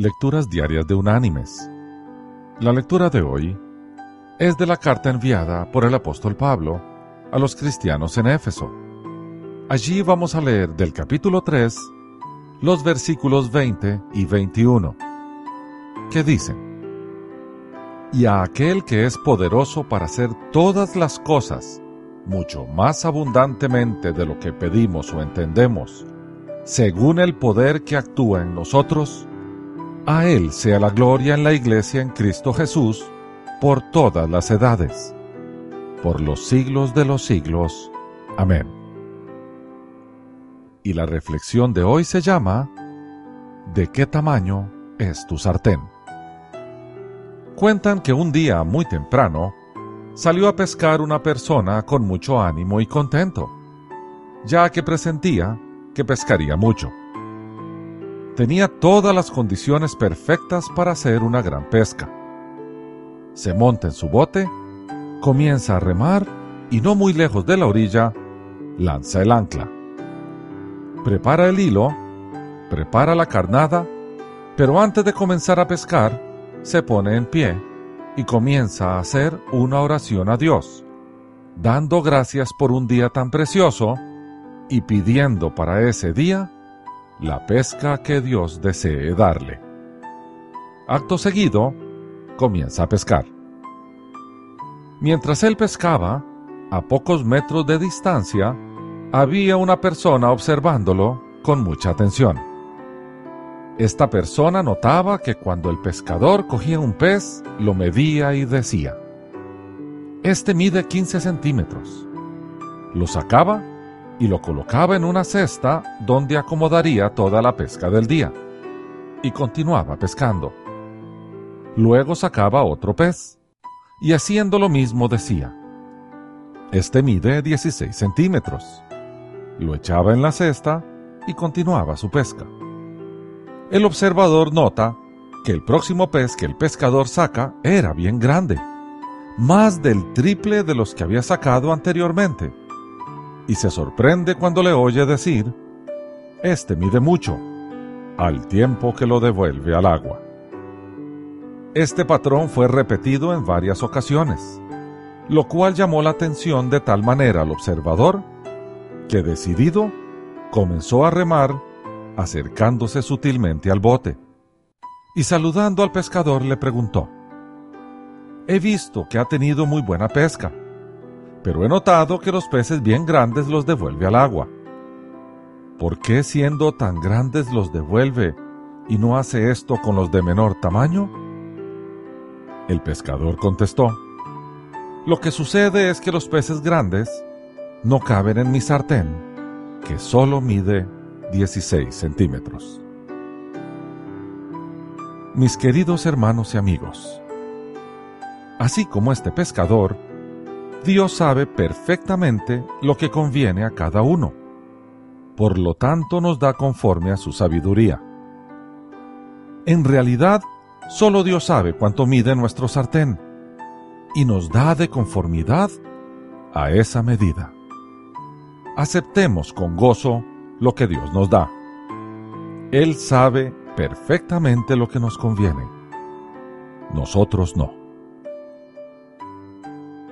Lecturas Diarias de Unánimes. La lectura de hoy es de la carta enviada por el apóstol Pablo a los cristianos en Éfeso. Allí vamos a leer del capítulo 3 los versículos 20 y 21, que dicen, Y a aquel que es poderoso para hacer todas las cosas, mucho más abundantemente de lo que pedimos o entendemos, según el poder que actúa en nosotros, a Él sea la gloria en la Iglesia en Cristo Jesús por todas las edades, por los siglos de los siglos. Amén. Y la reflexión de hoy se llama ¿De qué tamaño es tu sartén? Cuentan que un día muy temprano salió a pescar una persona con mucho ánimo y contento, ya que presentía que pescaría mucho tenía todas las condiciones perfectas para hacer una gran pesca. Se monta en su bote, comienza a remar y no muy lejos de la orilla, lanza el ancla. Prepara el hilo, prepara la carnada, pero antes de comenzar a pescar, se pone en pie y comienza a hacer una oración a Dios, dando gracias por un día tan precioso y pidiendo para ese día la pesca que Dios desee darle. Acto seguido, comienza a pescar. Mientras él pescaba, a pocos metros de distancia, había una persona observándolo con mucha atención. Esta persona notaba que cuando el pescador cogía un pez, lo medía y decía, Este mide 15 centímetros. Lo sacaba y lo colocaba en una cesta donde acomodaría toda la pesca del día. Y continuaba pescando. Luego sacaba otro pez y haciendo lo mismo decía, Este mide 16 centímetros. Lo echaba en la cesta y continuaba su pesca. El observador nota que el próximo pez que el pescador saca era bien grande, más del triple de los que había sacado anteriormente y se sorprende cuando le oye decir, Este mide mucho, al tiempo que lo devuelve al agua. Este patrón fue repetido en varias ocasiones, lo cual llamó la atención de tal manera al observador que decidido comenzó a remar acercándose sutilmente al bote y saludando al pescador le preguntó, He visto que ha tenido muy buena pesca pero he notado que los peces bien grandes los devuelve al agua. ¿Por qué siendo tan grandes los devuelve y no hace esto con los de menor tamaño? El pescador contestó, Lo que sucede es que los peces grandes no caben en mi sartén, que solo mide 16 centímetros. Mis queridos hermanos y amigos, así como este pescador, Dios sabe perfectamente lo que conviene a cada uno. Por lo tanto nos da conforme a su sabiduría. En realidad, solo Dios sabe cuánto mide nuestro sartén y nos da de conformidad a esa medida. Aceptemos con gozo lo que Dios nos da. Él sabe perfectamente lo que nos conviene. Nosotros no.